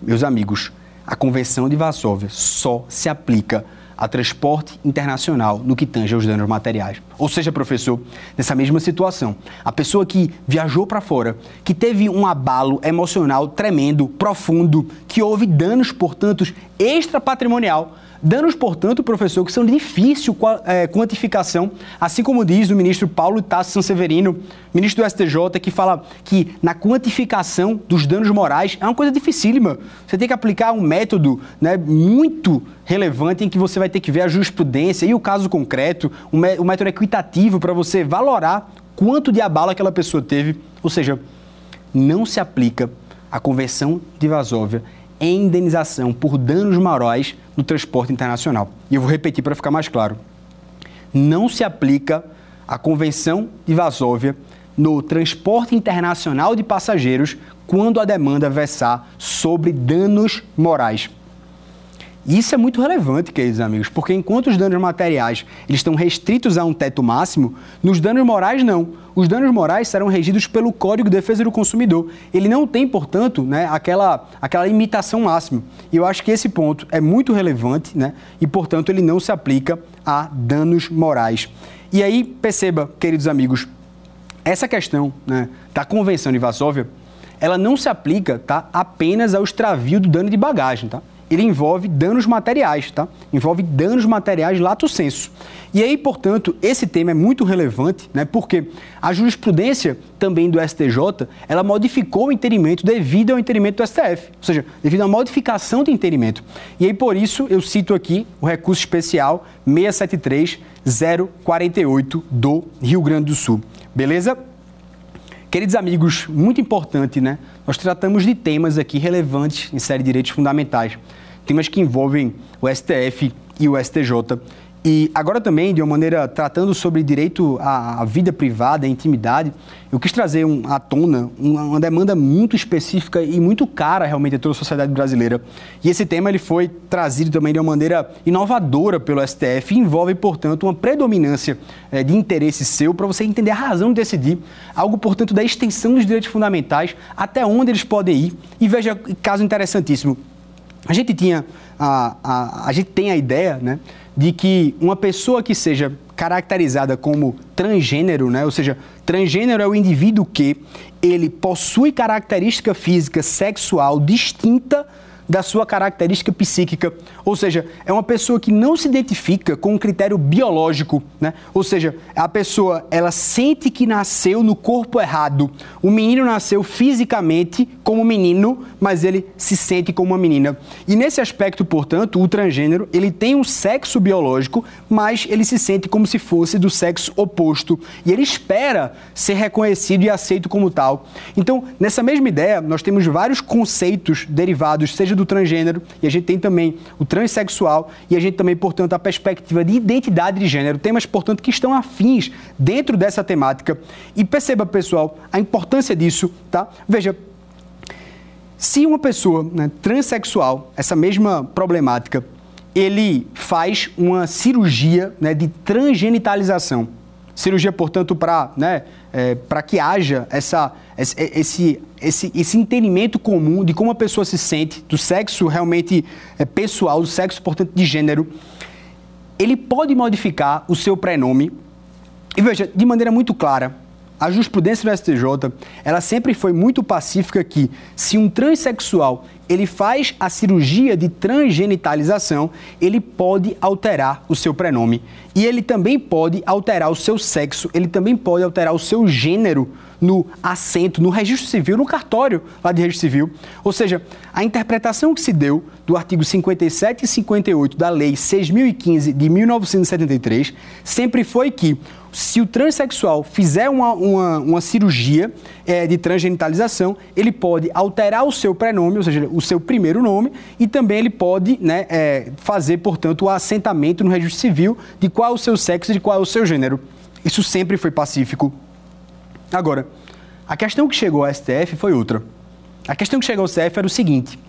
Meus amigos, a Convenção de Varsóvia só se aplica a transporte internacional no que tange aos danos materiais. Ou seja, professor, nessa mesma situação, a pessoa que viajou para fora, que teve um abalo emocional tremendo, profundo, que houve danos, portanto, extra-patrimonial, Danos, portanto, professor, que são de difícil é, quantificação, assim como diz o ministro Paulo Tassi Sanseverino, ministro do STJ, que fala que na quantificação dos danos morais é uma coisa dificílima. Você tem que aplicar um método né, muito relevante em que você vai ter que ver a jurisprudência e o caso concreto, um método equitativo para você valorar quanto de abalo aquela pessoa teve. Ou seja, não se aplica a Convenção de Varsóvia em indenização por danos morais no transporte internacional. E eu vou repetir para ficar mais claro. Não se aplica a Convenção de Varsóvia no transporte internacional de passageiros quando a demanda versar sobre danos morais. Isso é muito relevante, queridos amigos, porque enquanto os danos materiais eles estão restritos a um teto máximo, nos danos morais não. Os danos morais serão regidos pelo Código de Defesa do Consumidor. Ele não tem, portanto, né, aquela, aquela limitação máxima. E eu acho que esse ponto é muito relevante né, e, portanto, ele não se aplica a danos morais. E aí, perceba, queridos amigos, essa questão né, da Convenção de Varsóvia, ela não se aplica tá, apenas ao extravio do dano de bagagem, tá? Ele envolve danos materiais, tá? Envolve danos materiais lato senso. E aí, portanto, esse tema é muito relevante, né? Porque a jurisprudência também do STJ, ela modificou o entendimento devido ao entendimento do STF, ou seja, devido à modificação do entendimento. E aí, por isso, eu cito aqui o recurso especial 673-048 do Rio Grande do Sul. Beleza? Queridos amigos, muito importante, né? Nós tratamos de temas aqui relevantes em série de direitos fundamentais, temas que envolvem o STF e o STJ. E agora também, de uma maneira tratando sobre direito à, vida privada, à intimidade, eu quis trazer um, à tona uma, uma, demanda muito específica e muito cara realmente a toda a sociedade brasileira. E esse tema ele foi trazido também de uma maneira inovadora pelo STF e envolve, portanto, uma predominância é, de interesse seu para você entender a razão de decidir, algo, portanto, da extensão dos direitos fundamentais, até onde eles podem ir. E veja, caso interessantíssimo, a gente tinha a, a, a gente tem a ideia, né? de que uma pessoa que seja caracterizada como transgênero, né? ou seja, transgênero é o indivíduo que ele possui característica física sexual distinta da sua característica psíquica. Ou seja, é uma pessoa que não se identifica com um critério biológico, né? Ou seja, a pessoa, ela sente que nasceu no corpo errado. O menino nasceu fisicamente como menino, mas ele se sente como uma menina. E nesse aspecto, portanto, o transgênero, ele tem um sexo biológico, mas ele se sente como se fosse do sexo oposto. E ele espera ser reconhecido e aceito como tal. Então, nessa mesma ideia, nós temos vários conceitos derivados, seja do transgênero, e a gente tem também o transexual, e a gente também, portanto, a perspectiva de identidade de gênero, temas, portanto, que estão afins dentro dessa temática. E perceba, pessoal, a importância disso, tá? Veja, se uma pessoa né, transexual, essa mesma problemática, ele faz uma cirurgia né, de transgenitalização, cirurgia, portanto, para né, é, que haja essa, esse, esse, esse entendimento comum de como a pessoa se sente, do sexo realmente é, pessoal, do sexo, portanto, de gênero, ele pode modificar o seu prenome. E veja, de maneira muito clara, a jurisprudência do STJ, ela sempre foi muito pacífica que se um transexual ele faz a cirurgia de transgenitalização, ele pode alterar o seu prenome. E ele também pode alterar o seu sexo, ele também pode alterar o seu gênero no assento, no registro civil, no cartório lá de registro civil. Ou seja, a interpretação que se deu do artigo 57 e 58 da Lei 6.015 de 1973 sempre foi que se o transexual fizer uma, uma, uma cirurgia é, de transgenitalização, ele pode alterar o seu prenome, ou seja, o seu primeiro nome, e também ele pode né, é, fazer, portanto, o assentamento no registro civil de qual é o seu sexo e de qual é o seu gênero. Isso sempre foi pacífico. Agora, a questão que chegou ao STF foi outra. A questão que chegou ao STF era o seguinte: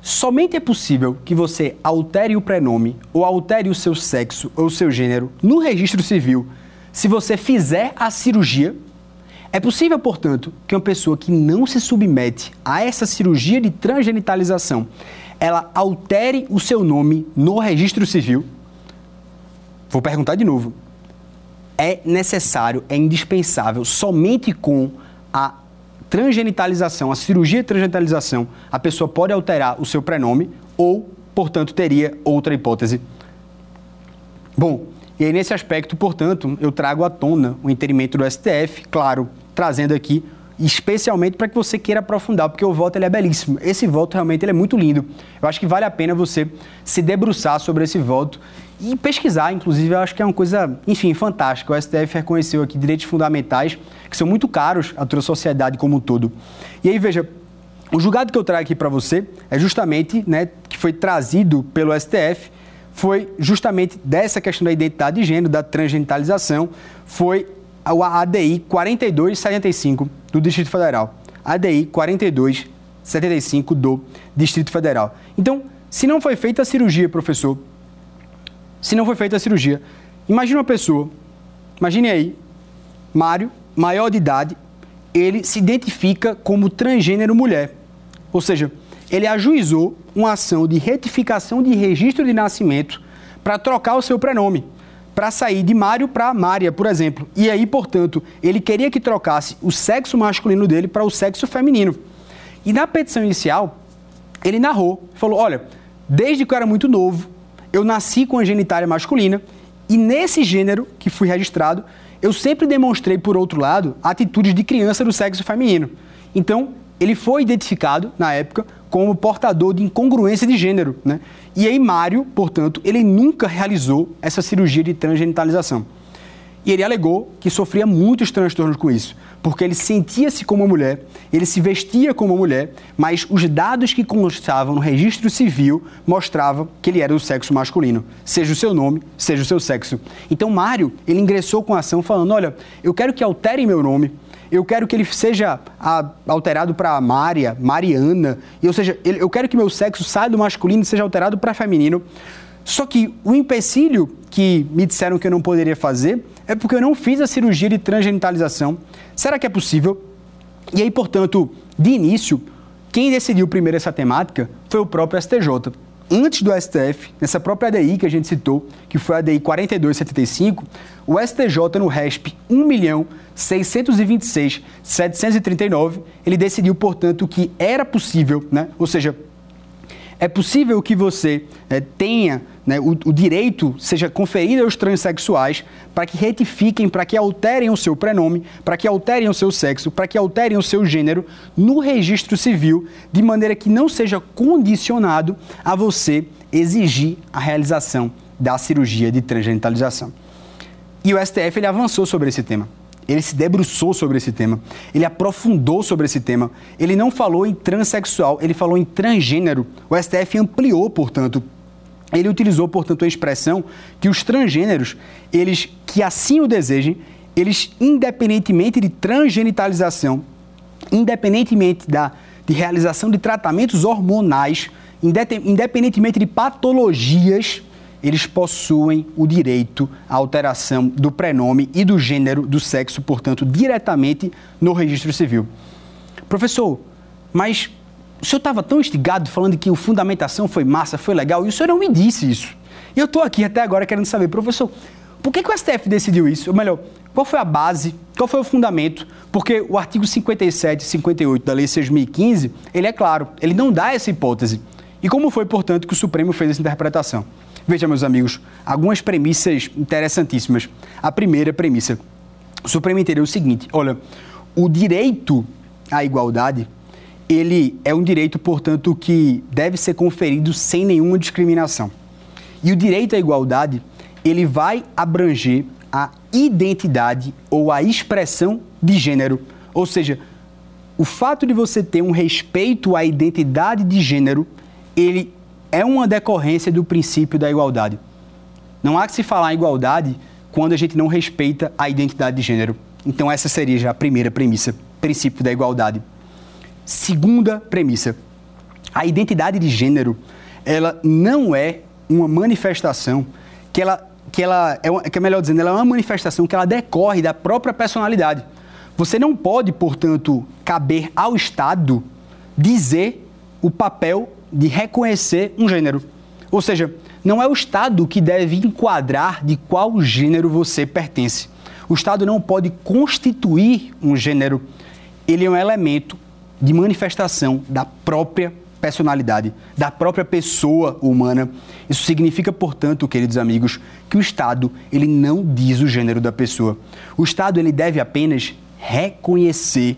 somente é possível que você altere o prenome ou altere o seu sexo ou o seu gênero no registro civil se você fizer a cirurgia. É possível, portanto, que uma pessoa que não se submete a essa cirurgia de transgenitalização, ela altere o seu nome no registro civil? Vou perguntar de novo. É necessário, é indispensável, somente com a transgenitalização, a cirurgia de transgenitalização, a pessoa pode alterar o seu prenome ou, portanto, teria outra hipótese. Bom, e aí nesse aspecto, portanto, eu trago à tona o entendimento do STF, claro, trazendo aqui especialmente para que você queira aprofundar, porque o voto ele é belíssimo. Esse voto realmente ele é muito lindo. Eu acho que vale a pena você se debruçar sobre esse voto e pesquisar, inclusive, eu acho que é uma coisa, enfim, fantástica. O STF reconheceu aqui direitos fundamentais que são muito caros a toda a sociedade como um todo. E aí, veja, o julgado que eu trago aqui para você é justamente, né, que foi trazido pelo STF, foi justamente dessa questão da identidade de gênero, da transgenitalização, foi a ADI 4275 do Distrito Federal. ADI 4275 do Distrito Federal. Então, se não foi feita a cirurgia, professor, se não foi feita a cirurgia. Imagine uma pessoa, imagine aí, Mário, maior de idade, ele se identifica como transgênero mulher. Ou seja, ele ajuizou uma ação de retificação de registro de nascimento para trocar o seu prenome, para sair de Mário para Mária, por exemplo. E aí, portanto, ele queria que trocasse o sexo masculino dele para o sexo feminino. E na petição inicial, ele narrou, falou: olha, desde que eu era muito novo, eu nasci com a genitália masculina e nesse gênero que fui registrado, eu sempre demonstrei, por outro lado, atitudes de criança do sexo feminino. Então, ele foi identificado, na época, como portador de incongruência de gênero. Né? E aí, Mário, portanto, ele nunca realizou essa cirurgia de transgenitalização. E ele alegou que sofria muitos transtornos com isso, porque ele sentia-se como mulher, ele se vestia como mulher, mas os dados que constavam no registro civil mostravam que ele era do sexo masculino, seja o seu nome, seja o seu sexo. Então Mário, ele ingressou com a ação falando: "Olha, eu quero que alterem meu nome, eu quero que ele seja alterado para Mária, Mariana, ou seja, eu quero que meu sexo saia do masculino e seja alterado para feminino. Só que o empecilho que me disseram que eu não poderia fazer é porque eu não fiz a cirurgia de transgenitalização. Será que é possível? E aí, portanto, de início, quem decidiu primeiro essa temática foi o próprio STJ. Antes do STF, nessa própria ADI que a gente citou, que foi a ADI 4275, o STJ no RESP 1.626.739, ele decidiu, portanto, que era possível, né? ou seja, é possível que você é, tenha né, o, o, direito seja conferido aos transexuais para que retifiquem, para que alterem o seu prenome, para que alterem o seu sexo, para que alterem o seu gênero no registro civil, de maneira que não seja condicionado a você exigir a realização da cirurgia de transgenitalização. E o STF ele avançou sobre esse tema. Ele se debruçou sobre esse tema, ele aprofundou sobre esse tema. Ele não falou em transexual, ele falou em transgênero. O STF ampliou, portanto, ele utilizou, portanto, a expressão que os transgêneros, eles que assim o desejem, eles, independentemente de transgenitalização, independentemente da, de realização de tratamentos hormonais, independentemente de patologias, eles possuem o direito à alteração do prenome e do gênero do sexo, portanto, diretamente no registro civil. Professor, mas o senhor estava tão instigado falando que o fundamentação foi massa, foi legal, e o senhor não me disse isso. E eu estou aqui até agora querendo saber, professor, por que, que o STF decidiu isso? Ou melhor, qual foi a base, qual foi o fundamento? Porque o artigo 57 e 58 da Lei 6.015, ele é claro, ele não dá essa hipótese. E como foi, portanto, que o Supremo fez essa interpretação? Veja, meus amigos, algumas premissas interessantíssimas. A primeira premissa: o Supremo entendeu o seguinte: olha, o direito à igualdade ele é um direito, portanto, que deve ser conferido sem nenhuma discriminação. E o direito à igualdade, ele vai abranger a identidade ou a expressão de gênero. Ou seja, o fato de você ter um respeito à identidade de gênero, ele é uma decorrência do princípio da igualdade. Não há que se falar em igualdade quando a gente não respeita a identidade de gênero. Então, essa seria já a primeira premissa, princípio da igualdade. Segunda premissa: A identidade de gênero, ela não é uma manifestação que ela, que ela é, que é melhor dizendo, ela é uma manifestação que ela decorre da própria personalidade. Você não pode, portanto, caber ao Estado dizer o papel de reconhecer um gênero. Ou seja, não é o Estado que deve enquadrar de qual gênero você pertence. O Estado não pode constituir um gênero. Ele é um elemento de manifestação da própria personalidade, da própria pessoa humana. Isso significa, portanto, queridos amigos, que o Estado ele não diz o gênero da pessoa. O Estado ele deve apenas reconhecer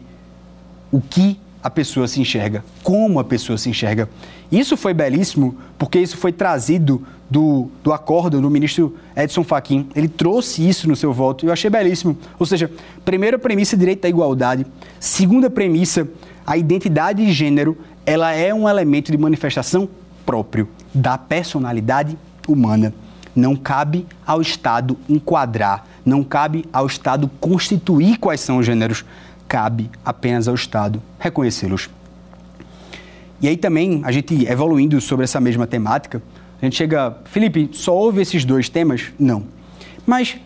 o que a pessoa se enxerga, como a pessoa se enxerga. Isso foi belíssimo porque isso foi trazido do, do acordo do ministro Edson Fachin. Ele trouxe isso no seu voto e eu achei belíssimo. Ou seja, primeira premissa, direito à igualdade. Segunda premissa, a identidade de gênero, ela é um elemento de manifestação próprio da personalidade humana. Não cabe ao Estado enquadrar, não cabe ao Estado constituir quais são os gêneros cabe apenas ao Estado reconhecê-los. E aí também, a gente evoluindo sobre essa mesma temática, a gente chega, Felipe, só houve esses dois temas? Não. Mas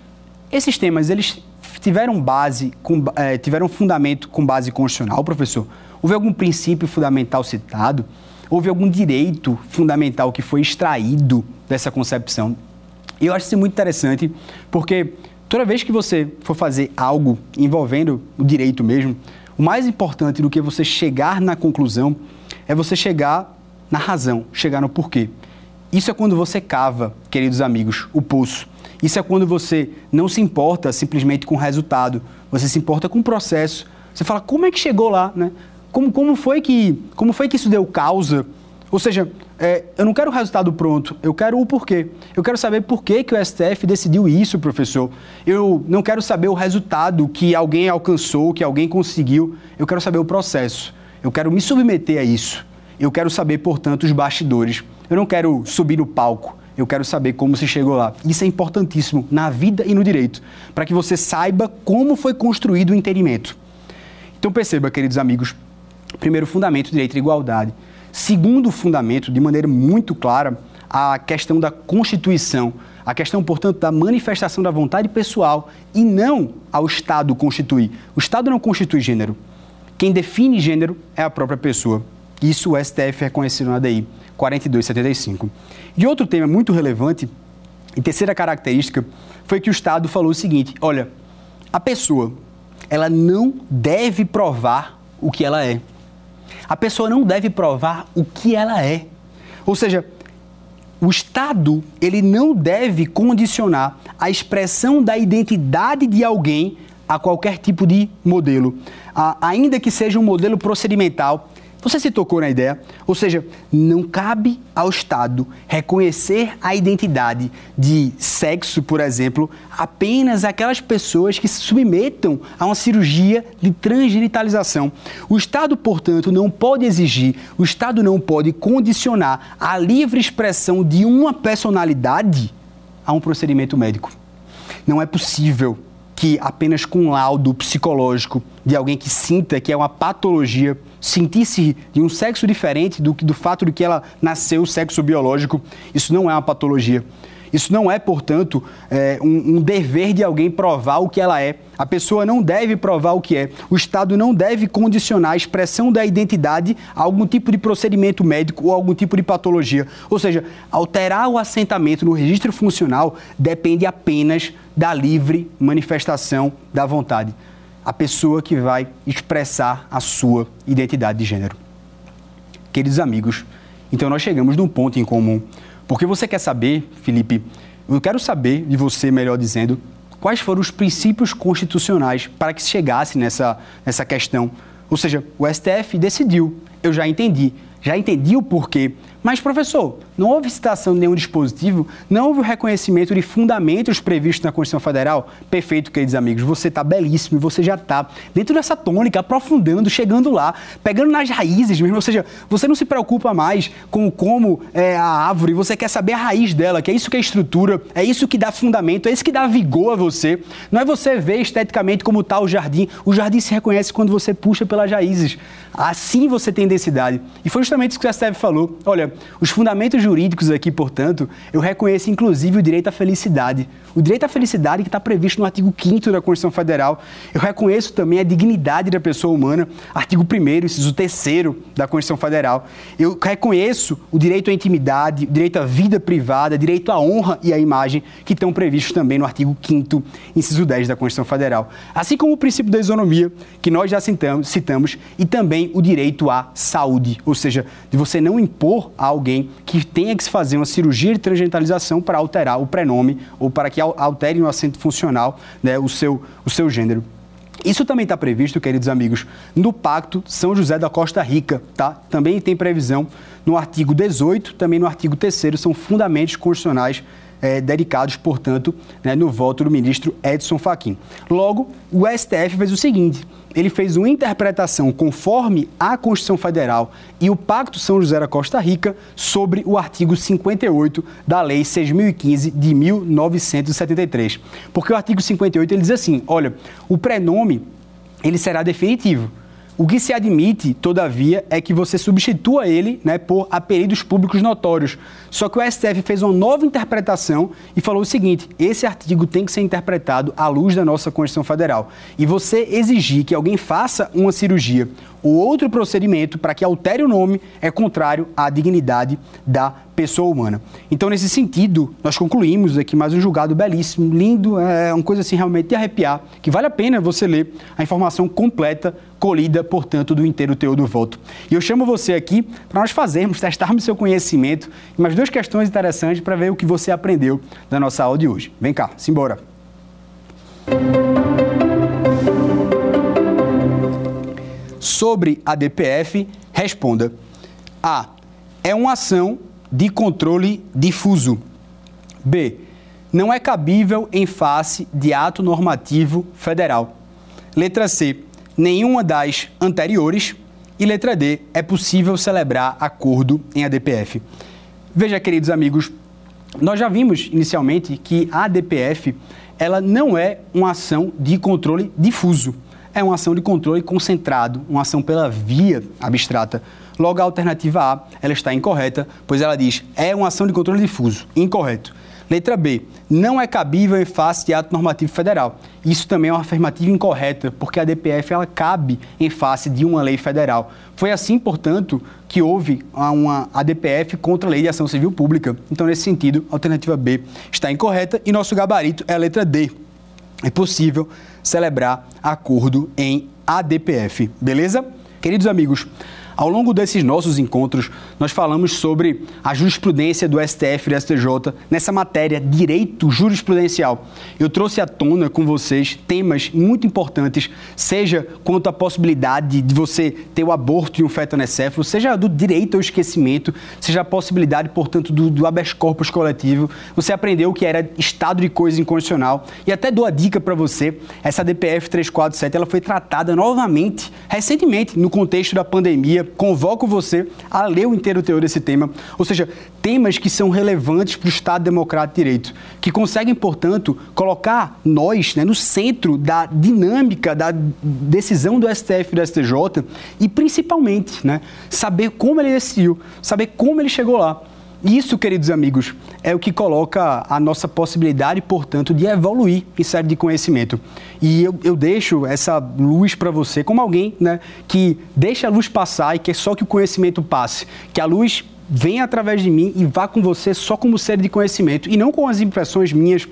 esses temas, eles tiveram base, com, é, tiveram fundamento com base constitucional, professor? Houve algum princípio fundamental citado? Houve algum direito fundamental que foi extraído dessa concepção? E eu acho isso muito interessante, porque Toda vez que você for fazer algo envolvendo o direito mesmo, o mais importante do que você chegar na conclusão é você chegar na razão, chegar no porquê. Isso é quando você cava, queridos amigos, o poço. Isso é quando você não se importa simplesmente com o resultado, você se importa com o processo. Você fala, como é que chegou lá, né? Como, como, foi, que, como foi que isso deu causa? Ou seja, é, eu não quero o resultado pronto, eu quero o porquê. Eu quero saber por que, que o STF decidiu isso, professor. Eu não quero saber o resultado que alguém alcançou, que alguém conseguiu. Eu quero saber o processo. Eu quero me submeter a isso. Eu quero saber, portanto, os bastidores. Eu não quero subir no palco. Eu quero saber como se chegou lá. Isso é importantíssimo na vida e no direito, para que você saiba como foi construído o entendimento. Então perceba, queridos amigos, primeiro fundamento, direito e igualdade. Segundo fundamento, de maneira muito clara, a questão da Constituição, a questão, portanto, da manifestação da vontade pessoal e não ao Estado constituir. O Estado não constitui gênero. Quem define gênero é a própria pessoa. Isso o STF reconheceu na ADI 4275. E outro tema muito relevante, e terceira característica, foi que o Estado falou o seguinte: olha, a pessoa, ela não deve provar o que ela é. A pessoa não deve provar o que ela é. Ou seja, o Estado ele não deve condicionar a expressão da identidade de alguém a qualquer tipo de modelo, a, ainda que seja um modelo procedimental você se tocou na ideia? Ou seja, não cabe ao Estado reconhecer a identidade de sexo, por exemplo, apenas aquelas pessoas que se submetam a uma cirurgia de transgenitalização. O Estado, portanto, não pode exigir, o Estado não pode condicionar a livre expressão de uma personalidade a um procedimento médico. Não é possível que apenas com um laudo psicológico de alguém que sinta que é uma patologia, sentir-se de um sexo diferente do, do fato de que ela nasceu sexo biológico, isso não é uma patologia. Isso não é, portanto, é, um, um, dever de alguém provar o que ela é. A pessoa não deve provar o que é. O Estado não deve condicionar a expressão da identidade a algum tipo de procedimento médico ou algum tipo de patologia. Ou seja, alterar o assentamento no registro funcional depende apenas da livre manifestação da vontade. A pessoa que vai expressar a sua identidade de gênero. Queridos amigos, então nós chegamos num ponto em comum porque você quer saber, Felipe, eu quero saber de você, melhor dizendo, quais foram os princípios constitucionais para que se chegasse nessa, nessa questão. Ou seja, o STF decidiu, eu já entendi, já entendi o porquê. Mas, professor, não houve citação de nenhum dispositivo, não houve o reconhecimento de fundamentos previstos na Constituição Federal? Perfeito, queridos amigos, você está belíssimo você já está dentro dessa tônica, aprofundando, chegando lá, pegando nas raízes mesmo. Ou seja, você não se preocupa mais com como é a árvore, você quer saber a raiz dela, que é isso que é estrutura, é isso que dá fundamento, é isso que dá vigor a você. Não é você ver esteticamente como está o jardim. O jardim se reconhece quando você puxa pelas raízes. Assim você tem densidade. E foi justamente isso que o STF falou. Olha, os fundamentos jurídicos aqui, portanto, eu reconheço inclusive o direito à felicidade. O direito à felicidade que está previsto no artigo 5 da Constituição Federal. Eu reconheço também a dignidade da pessoa humana, artigo 1 inciso 3 da Constituição Federal. Eu reconheço o direito à intimidade, o direito à vida privada, direito à honra e à imagem, que estão previstos também no artigo 5 inciso 10 da Constituição Federal. Assim como o princípio da isonomia, que nós já citamos, citamos e também o direito à saúde, ou seja, de você não impor a alguém que tenha que se fazer uma cirurgia de transgentalização para alterar o prenome ou para que altere no assento funcional né, o, seu, o seu gênero. Isso também está previsto, queridos amigos, no Pacto São José da Costa Rica, tá? Também tem previsão no artigo 18, também no artigo 3 são fundamentos constitucionais é, dedicados, portanto, né, no voto do ministro Edson Fachin. Logo, o STF fez o seguinte: ele fez uma interpretação conforme a Constituição Federal e o Pacto São José da Costa Rica sobre o artigo 58 da Lei 6.015 de 1973. Porque o artigo 58 ele diz assim: olha, o prenome ele será definitivo. O que se admite, todavia, é que você substitua ele né, por apelidos públicos notórios. Só que o STF fez uma nova interpretação e falou o seguinte: esse artigo tem que ser interpretado à luz da nossa Constituição Federal. E você exigir que alguém faça uma cirurgia ou outro procedimento para que altere o nome é contrário à dignidade da pessoa humana. Então, nesse sentido, nós concluímos aqui mais um julgado belíssimo, lindo, é uma coisa assim realmente de arrepiar, que vale a pena você ler a informação completa, colhida, portanto, do inteiro teor do voto. E eu chamo você aqui para nós fazermos, testarmos seu conhecimento e mais duas questões interessantes para ver o que você aprendeu da nossa aula de hoje. Vem cá, simbora. Sobre a DPF, responda: A. É uma ação de controle difuso. B. Não é cabível em face de ato normativo federal. Letra C. Nenhuma das anteriores. E letra D. É possível celebrar acordo em ADPF. Veja, queridos amigos, nós já vimos inicialmente que a ADPF ela não é uma ação de controle difuso. É uma ação de controle concentrado, uma ação pela via abstrata. Logo, a alternativa A ela está incorreta, pois ela diz é uma ação de controle difuso. Incorreto. Letra B. Não é cabível em face de ato normativo federal. Isso também é uma afirmativa incorreta, porque a DPF ela cabe em face de uma lei federal. Foi assim, portanto, que houve uma ADPF contra a Lei de Ação Civil Pública. Então, nesse sentido, a alternativa B está incorreta e nosso gabarito é a letra D. É possível celebrar acordo em ADPF. Beleza? Queridos amigos, ao longo desses nossos encontros, nós falamos sobre a jurisprudência do STF e do STJ nessa matéria direito jurisprudencial. Eu trouxe à tona com vocês temas muito importantes, seja quanto à possibilidade de você ter o aborto de um feto anencefalo, seja do direito ao esquecimento, seja a possibilidade, portanto, do, do habeas corpus coletivo. Você aprendeu o que era estado de coisa incondicional e até dou a dica para você, essa DPF 347, ela foi tratada novamente, recentemente, no contexto da pandemia, convoco você a ler o inteiro teor desse tema, ou seja, temas que são relevantes para o Estado Democrático de Direito, que conseguem, portanto, colocar nós né, no centro da dinâmica da decisão do STF e do STJ e, principalmente, né, saber como ele decidiu, saber como ele chegou lá. Isso, queridos amigos, é o que coloca a nossa possibilidade, portanto, de evoluir em série de conhecimento. E eu, eu deixo essa luz para você como alguém né, que deixa a luz passar e quer só que o conhecimento passe. Que a luz venha através de mim e vá com você só como série de conhecimento e não com as impressões minhas.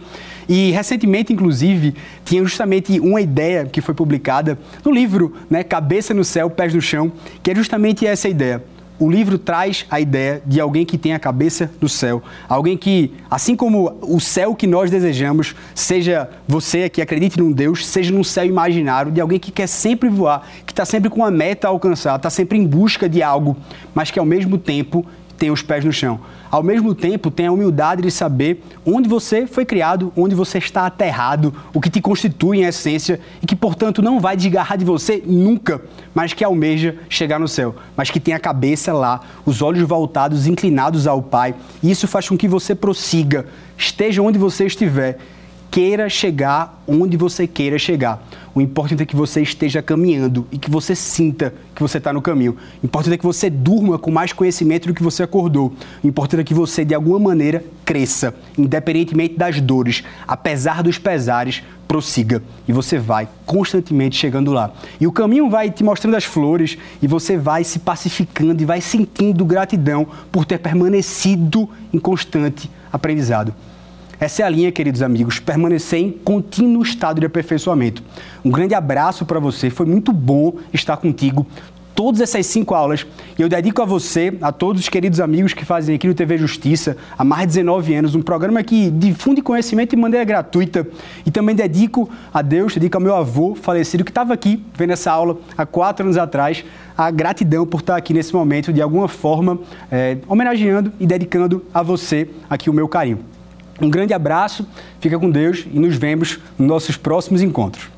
E recentemente, inclusive, tinha justamente uma ideia que foi publicada no livro né, Cabeça no Céu, Pés no Chão, que é justamente essa ideia o livro traz a ideia de alguém que tem a cabeça no céu, alguém que, assim como o céu que nós desejamos, seja você que acredite num Deus, seja num céu imaginário, de alguém que quer sempre voar, que está sempre com uma meta a alcançar, está sempre em busca de algo, mas que ao mesmo tempo tenha os pés no chão. Ao mesmo tempo, tenha a humildade de saber onde você foi criado, onde você está aterrado, o que te constitui em essência e que, portanto, não vai desgarrar de você nunca, mas que almeja chegar no céu, mas que tem a cabeça lá, os olhos voltados, inclinados ao Pai. E isso faz com que você prossiga, esteja onde você estiver queira chegar onde você queira chegar. O importante é que você esteja caminhando e que você sinta que você está no caminho. O importante é que você durma com mais conhecimento do que você acordou. O importante é que você, de alguma maneira, cresça, independentemente das dores, apesar dos pesares, prossiga. E você vai constantemente chegando lá. E o caminho vai te mostrando as flores e você vai se pacificando e vai sentindo gratidão por ter permanecido em constante aprendizado. Essa é a linha, queridos amigos, permanecer em contínuo estado de aperfeiçoamento. Um grande abraço para você, foi muito bom estar contigo todas essas cinco aulas e eu dedico a você, a todos os queridos amigos que fazem aqui no TV Justiça há mais de 19 anos, um programa que difunde conhecimento de maneira gratuita e também dedico a Deus, dedico ao meu avô falecido que estava aqui vendo essa aula há quatro anos atrás, a gratidão por estar aqui nesse momento, de alguma forma, é, homenageando e dedicando a você aqui o meu carinho. Um grande abraço, fica com Deus e nos vemos nos nossos próximos encontros.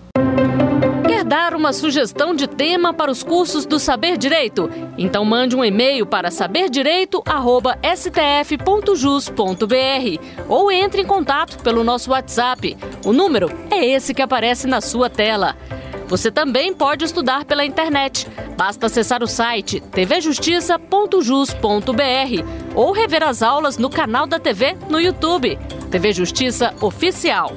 Quer dar uma sugestão de tema para os cursos do Saber Direito? Então mande um e-mail para saberdireito@stf.jus.br ou entre em contato pelo nosso WhatsApp. O número é esse que aparece na sua tela. Você também pode estudar pela internet. Basta acessar o site tvjustiça.jus.br ou rever as aulas no canal da TV no YouTube. TV Justiça Oficial.